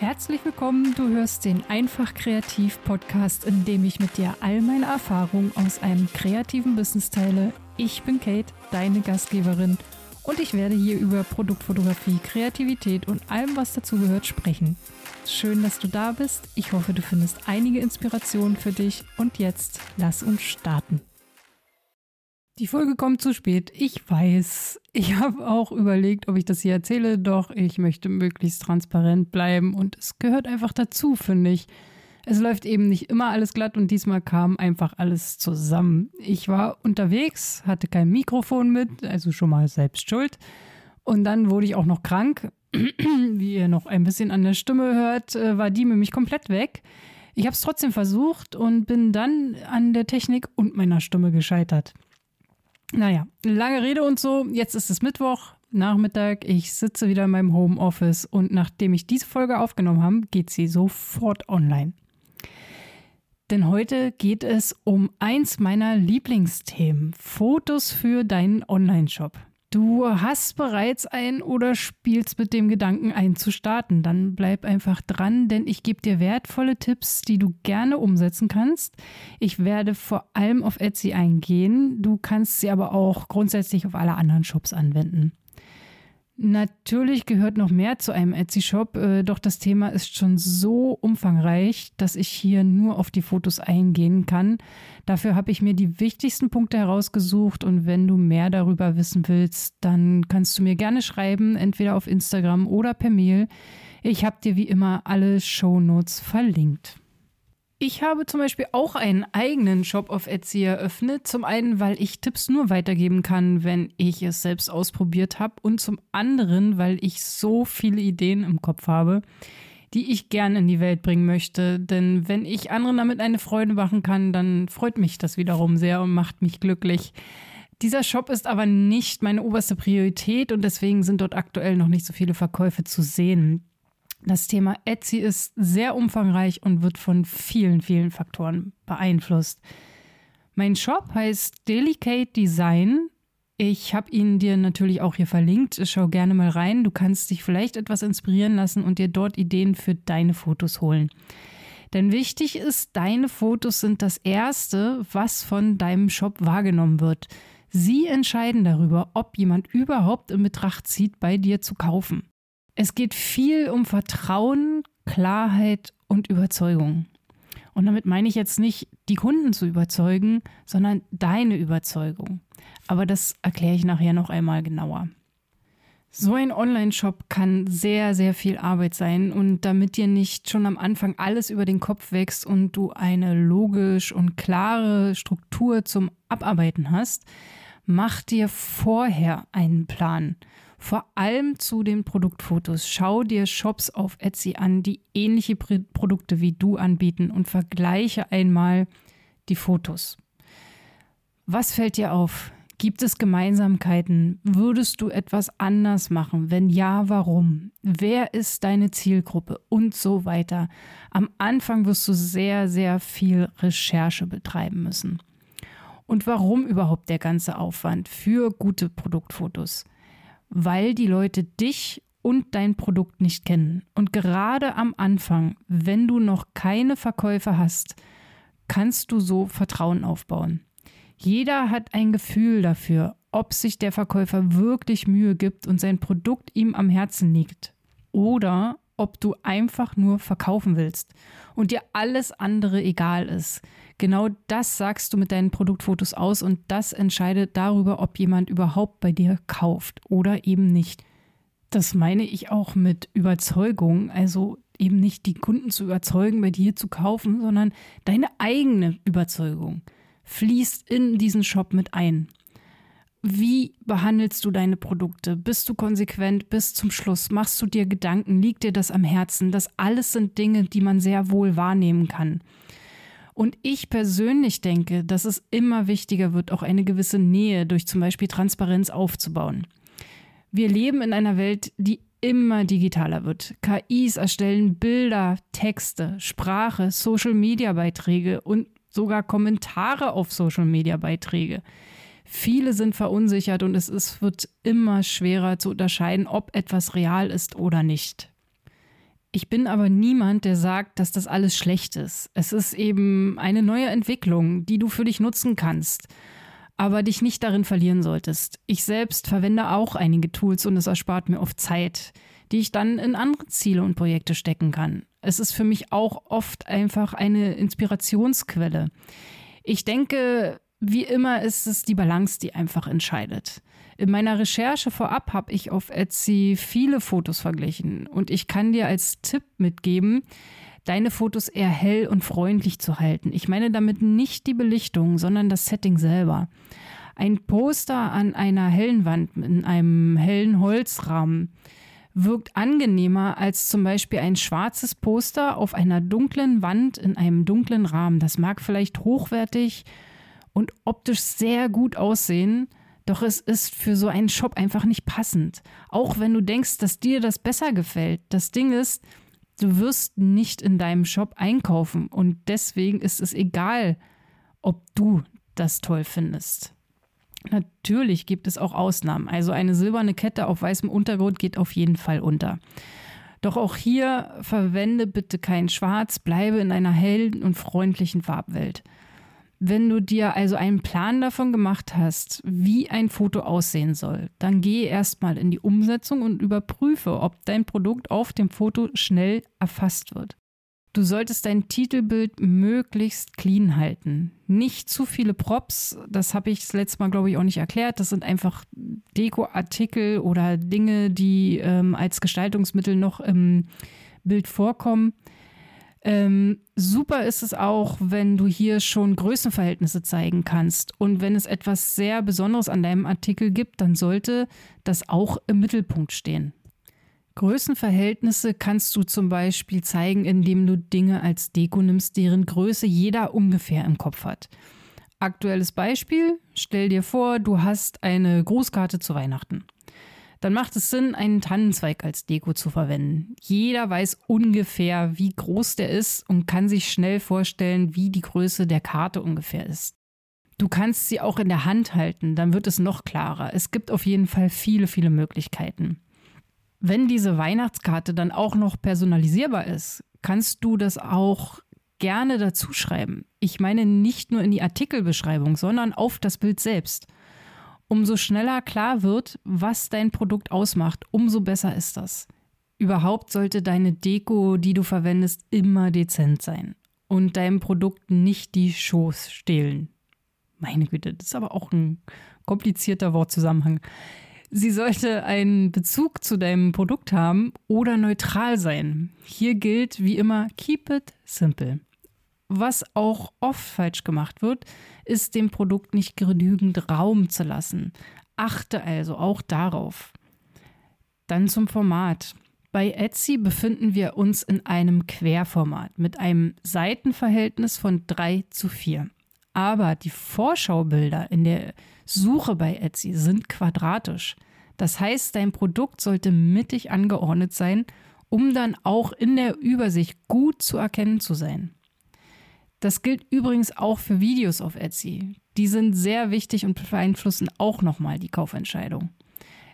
Herzlich willkommen, du hörst den Einfach Kreativ Podcast, in dem ich mit dir all meine Erfahrungen aus einem kreativen Business teile. Ich bin Kate, deine Gastgeberin und ich werde hier über Produktfotografie, Kreativität und allem, was dazugehört, sprechen. Schön, dass du da bist. Ich hoffe, du findest einige Inspirationen für dich und jetzt lass uns starten. Die Folge kommt zu spät. Ich weiß. Ich habe auch überlegt, ob ich das hier erzähle, doch ich möchte möglichst transparent bleiben und es gehört einfach dazu, finde ich. Es läuft eben nicht immer alles glatt und diesmal kam einfach alles zusammen. Ich war unterwegs, hatte kein Mikrofon mit, also schon mal selbst schuld. Und dann wurde ich auch noch krank. Wie ihr noch ein bisschen an der Stimme hört, äh, war die nämlich komplett weg. Ich habe es trotzdem versucht und bin dann an der Technik und meiner Stimme gescheitert. Naja, lange Rede und so. Jetzt ist es Mittwoch, Nachmittag. Ich sitze wieder in meinem Homeoffice und nachdem ich diese Folge aufgenommen habe, geht sie sofort online. Denn heute geht es um eins meiner Lieblingsthemen: Fotos für deinen Online-Shop. Du hast bereits ein oder spielst mit dem Gedanken, einen zu starten. Dann bleib einfach dran, denn ich gebe dir wertvolle Tipps, die du gerne umsetzen kannst. Ich werde vor allem auf Etsy eingehen. Du kannst sie aber auch grundsätzlich auf alle anderen Shops anwenden. Natürlich gehört noch mehr zu einem Etsy-Shop, äh, doch das Thema ist schon so umfangreich, dass ich hier nur auf die Fotos eingehen kann. Dafür habe ich mir die wichtigsten Punkte herausgesucht und wenn du mehr darüber wissen willst, dann kannst du mir gerne schreiben, entweder auf Instagram oder per Mail. Ich habe dir wie immer alle Shownotes verlinkt. Ich habe zum Beispiel auch einen eigenen Shop auf Etsy eröffnet. Zum einen, weil ich Tipps nur weitergeben kann, wenn ich es selbst ausprobiert habe. Und zum anderen, weil ich so viele Ideen im Kopf habe, die ich gern in die Welt bringen möchte. Denn wenn ich anderen damit eine Freude machen kann, dann freut mich das wiederum sehr und macht mich glücklich. Dieser Shop ist aber nicht meine oberste Priorität und deswegen sind dort aktuell noch nicht so viele Verkäufe zu sehen. Das Thema Etsy ist sehr umfangreich und wird von vielen, vielen Faktoren beeinflusst. Mein Shop heißt Delicate Design. Ich habe ihn dir natürlich auch hier verlinkt. Schau gerne mal rein. Du kannst dich vielleicht etwas inspirieren lassen und dir dort Ideen für deine Fotos holen. Denn wichtig ist, deine Fotos sind das Erste, was von deinem Shop wahrgenommen wird. Sie entscheiden darüber, ob jemand überhaupt in Betracht zieht, bei dir zu kaufen. Es geht viel um Vertrauen, Klarheit und Überzeugung. Und damit meine ich jetzt nicht, die Kunden zu überzeugen, sondern deine Überzeugung. Aber das erkläre ich nachher noch einmal genauer. So ein Online-Shop kann sehr, sehr viel Arbeit sein und damit dir nicht schon am Anfang alles über den Kopf wächst und du eine logisch und klare Struktur zum Abarbeiten hast, mach dir vorher einen Plan vor allem zu den Produktfotos. Schau dir Shops auf Etsy an, die ähnliche Produkte wie du anbieten und vergleiche einmal die Fotos. Was fällt dir auf? Gibt es Gemeinsamkeiten? Würdest du etwas anders machen? Wenn ja, warum? Wer ist deine Zielgruppe? Und so weiter. Am Anfang wirst du sehr, sehr viel Recherche betreiben müssen. Und warum überhaupt der ganze Aufwand für gute Produktfotos? Weil die Leute dich und dein Produkt nicht kennen. Und gerade am Anfang, wenn du noch keine Verkäufe hast, kannst du so Vertrauen aufbauen. Jeder hat ein Gefühl dafür, ob sich der Verkäufer wirklich Mühe gibt und sein Produkt ihm am Herzen liegt. Oder ob du einfach nur verkaufen willst und dir alles andere egal ist. Genau das sagst du mit deinen Produktfotos aus und das entscheidet darüber, ob jemand überhaupt bei dir kauft oder eben nicht. Das meine ich auch mit Überzeugung, also eben nicht die Kunden zu überzeugen, bei dir zu kaufen, sondern deine eigene Überzeugung fließt in diesen Shop mit ein. Wie behandelst du deine Produkte? Bist du konsequent bis zum Schluss? Machst du dir Gedanken? Liegt dir das am Herzen? Das alles sind Dinge, die man sehr wohl wahrnehmen kann. Und ich persönlich denke, dass es immer wichtiger wird, auch eine gewisse Nähe durch zum Beispiel Transparenz aufzubauen. Wir leben in einer Welt, die immer digitaler wird. KIs erstellen Bilder, Texte, Sprache, Social-Media-Beiträge und sogar Kommentare auf Social-Media-Beiträge. Viele sind verunsichert und es ist, wird immer schwerer zu unterscheiden, ob etwas real ist oder nicht. Ich bin aber niemand, der sagt, dass das alles schlecht ist. Es ist eben eine neue Entwicklung, die du für dich nutzen kannst, aber dich nicht darin verlieren solltest. Ich selbst verwende auch einige Tools und es erspart mir oft Zeit, die ich dann in andere Ziele und Projekte stecken kann. Es ist für mich auch oft einfach eine Inspirationsquelle. Ich denke, wie immer ist es die Balance, die einfach entscheidet. In meiner Recherche vorab habe ich auf Etsy viele Fotos verglichen und ich kann dir als Tipp mitgeben, deine Fotos eher hell und freundlich zu halten. Ich meine damit nicht die Belichtung, sondern das Setting selber. Ein Poster an einer hellen Wand in einem hellen Holzrahmen wirkt angenehmer als zum Beispiel ein schwarzes Poster auf einer dunklen Wand in einem dunklen Rahmen. Das mag vielleicht hochwertig und optisch sehr gut aussehen, doch es ist für so einen Shop einfach nicht passend. Auch wenn du denkst, dass dir das besser gefällt. Das Ding ist, du wirst nicht in deinem Shop einkaufen und deswegen ist es egal, ob du das toll findest. Natürlich gibt es auch Ausnahmen. Also eine silberne Kette auf weißem Untergrund geht auf jeden Fall unter. Doch auch hier verwende bitte kein Schwarz, bleibe in einer hellen und freundlichen Farbwelt. Wenn du dir also einen Plan davon gemacht hast, wie ein Foto aussehen soll, dann gehe erstmal in die Umsetzung und überprüfe, ob dein Produkt auf dem Foto schnell erfasst wird. Du solltest dein Titelbild möglichst clean halten. Nicht zu viele Props, das habe ich das letzte Mal, glaube ich, auch nicht erklärt. Das sind einfach Dekoartikel oder Dinge, die ähm, als Gestaltungsmittel noch im Bild vorkommen. Ähm, super ist es auch, wenn du hier schon Größenverhältnisse zeigen kannst. Und wenn es etwas sehr Besonderes an deinem Artikel gibt, dann sollte das auch im Mittelpunkt stehen. Größenverhältnisse kannst du zum Beispiel zeigen, indem du Dinge als Deko nimmst, deren Größe jeder ungefähr im Kopf hat. Aktuelles Beispiel, stell dir vor, du hast eine Grußkarte zu Weihnachten. Dann macht es Sinn, einen Tannenzweig als Deko zu verwenden. Jeder weiß ungefähr, wie groß der ist und kann sich schnell vorstellen, wie die Größe der Karte ungefähr ist. Du kannst sie auch in der Hand halten, dann wird es noch klarer. Es gibt auf jeden Fall viele, viele Möglichkeiten. Wenn diese Weihnachtskarte dann auch noch personalisierbar ist, kannst du das auch gerne dazu schreiben. Ich meine nicht nur in die Artikelbeschreibung, sondern auf das Bild selbst. Umso schneller klar wird, was dein Produkt ausmacht, umso besser ist das. Überhaupt sollte deine Deko, die du verwendest, immer dezent sein und deinem Produkt nicht die Shows stehlen. Meine Güte, das ist aber auch ein komplizierter Wortzusammenhang. Sie sollte einen Bezug zu deinem Produkt haben oder neutral sein. Hier gilt wie immer, keep it simple. Was auch oft falsch gemacht wird, ist dem Produkt nicht genügend Raum zu lassen. Achte also auch darauf. Dann zum Format. Bei Etsy befinden wir uns in einem Querformat mit einem Seitenverhältnis von 3 zu 4. Aber die Vorschaubilder in der Suche bei Etsy sind quadratisch. Das heißt, dein Produkt sollte mittig angeordnet sein, um dann auch in der Übersicht gut zu erkennen zu sein. Das gilt übrigens auch für Videos auf Etsy. Die sind sehr wichtig und beeinflussen auch nochmal die Kaufentscheidung.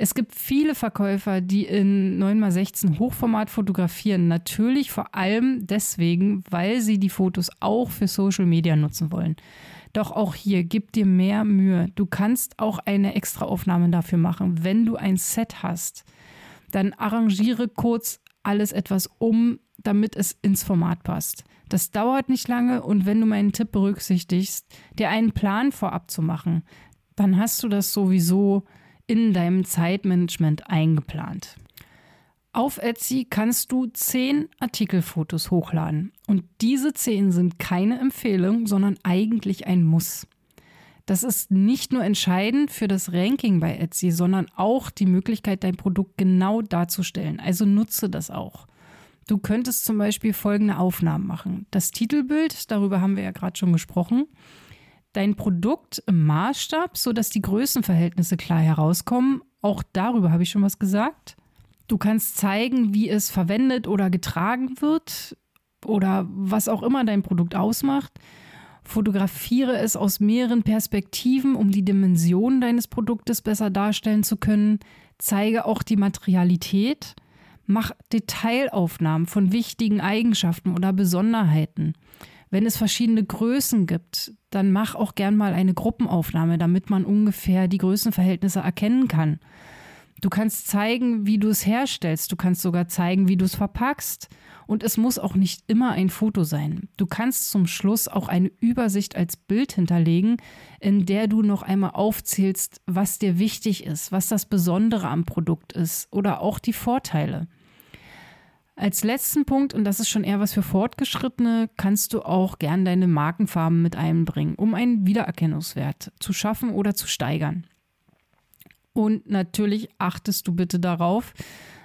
Es gibt viele Verkäufer, die in 9x16 Hochformat fotografieren. Natürlich vor allem deswegen, weil sie die Fotos auch für Social Media nutzen wollen. Doch auch hier gib dir mehr Mühe. Du kannst auch eine Extraaufnahme dafür machen. Wenn du ein Set hast, dann arrangiere kurz alles etwas um, damit es ins Format passt. Das dauert nicht lange und wenn du meinen Tipp berücksichtigst, dir einen Plan vorab zu machen, dann hast du das sowieso in deinem Zeitmanagement eingeplant. Auf Etsy kannst du zehn Artikelfotos hochladen. Und diese zehn sind keine Empfehlung, sondern eigentlich ein Muss. Das ist nicht nur entscheidend für das Ranking bei Etsy, sondern auch die Möglichkeit, dein Produkt genau darzustellen. Also nutze das auch. Du könntest zum Beispiel folgende Aufnahmen machen. Das Titelbild, darüber haben wir ja gerade schon gesprochen dein Produkt im Maßstab, sodass die Größenverhältnisse klar herauskommen. Auch darüber habe ich schon was gesagt. Du kannst zeigen, wie es verwendet oder getragen wird oder was auch immer dein Produkt ausmacht. Fotografiere es aus mehreren Perspektiven, um die Dimensionen deines Produktes besser darstellen zu können. Zeige auch die Materialität. Mach Detailaufnahmen von wichtigen Eigenschaften oder Besonderheiten. Wenn es verschiedene Größen gibt, dann mach auch gern mal eine Gruppenaufnahme, damit man ungefähr die Größenverhältnisse erkennen kann. Du kannst zeigen, wie du es herstellst. Du kannst sogar zeigen, wie du es verpackst. Und es muss auch nicht immer ein Foto sein. Du kannst zum Schluss auch eine Übersicht als Bild hinterlegen, in der du noch einmal aufzählst, was dir wichtig ist, was das Besondere am Produkt ist oder auch die Vorteile. Als letzten Punkt, und das ist schon eher was für Fortgeschrittene, kannst du auch gern deine Markenfarben mit einbringen, um einen Wiedererkennungswert zu schaffen oder zu steigern. Und natürlich achtest du bitte darauf,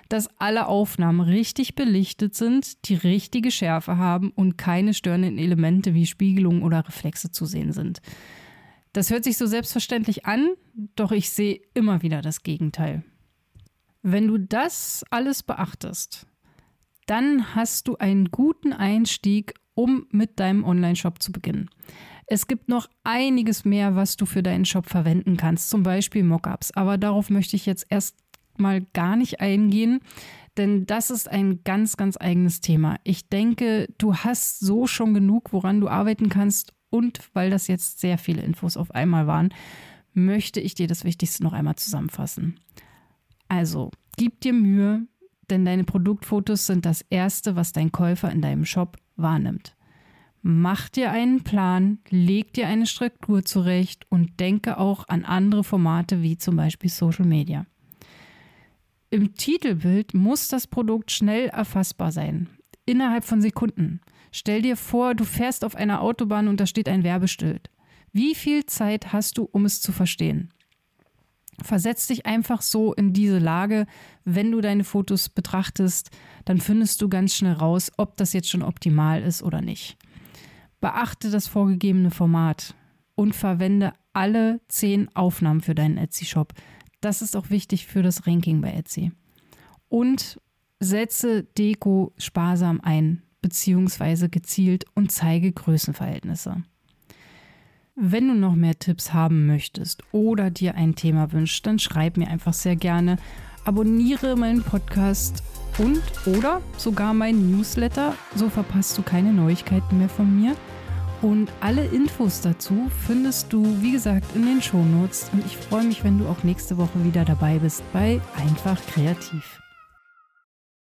dass alle Aufnahmen richtig belichtet sind, die richtige Schärfe haben und keine störenden Elemente wie Spiegelungen oder Reflexe zu sehen sind. Das hört sich so selbstverständlich an, doch ich sehe immer wieder das Gegenteil. Wenn du das alles beachtest, dann hast du einen guten Einstieg, um mit deinem Online-Shop zu beginnen. Es gibt noch einiges mehr, was du für deinen Shop verwenden kannst, zum Beispiel Mockups. Aber darauf möchte ich jetzt erst mal gar nicht eingehen, denn das ist ein ganz, ganz eigenes Thema. Ich denke, du hast so schon genug, woran du arbeiten kannst. Und weil das jetzt sehr viele Infos auf einmal waren, möchte ich dir das Wichtigste noch einmal zusammenfassen. Also, gib dir Mühe, denn deine Produktfotos sind das Erste, was dein Käufer in deinem Shop wahrnimmt. Mach dir einen Plan, leg dir eine Struktur zurecht und denke auch an andere Formate wie zum Beispiel Social Media. Im Titelbild muss das Produkt schnell erfassbar sein, innerhalb von Sekunden. Stell dir vor, du fährst auf einer Autobahn und da steht ein Werbeschild. Wie viel Zeit hast du, um es zu verstehen? Versetz dich einfach so in diese Lage, wenn du deine Fotos betrachtest, dann findest du ganz schnell raus, ob das jetzt schon optimal ist oder nicht. Beachte das vorgegebene Format und verwende alle zehn Aufnahmen für deinen Etsy-Shop. Das ist auch wichtig für das Ranking bei Etsy. Und setze Deko sparsam ein, beziehungsweise gezielt und zeige Größenverhältnisse. Wenn du noch mehr Tipps haben möchtest oder dir ein Thema wünschst, dann schreib mir einfach sehr gerne. Abonniere meinen Podcast und oder sogar meinen Newsletter, so verpasst du keine Neuigkeiten mehr von mir. Und alle Infos dazu findest du, wie gesagt, in den Shownotes. Und ich freue mich, wenn du auch nächste Woche wieder dabei bist bei Einfach Kreativ.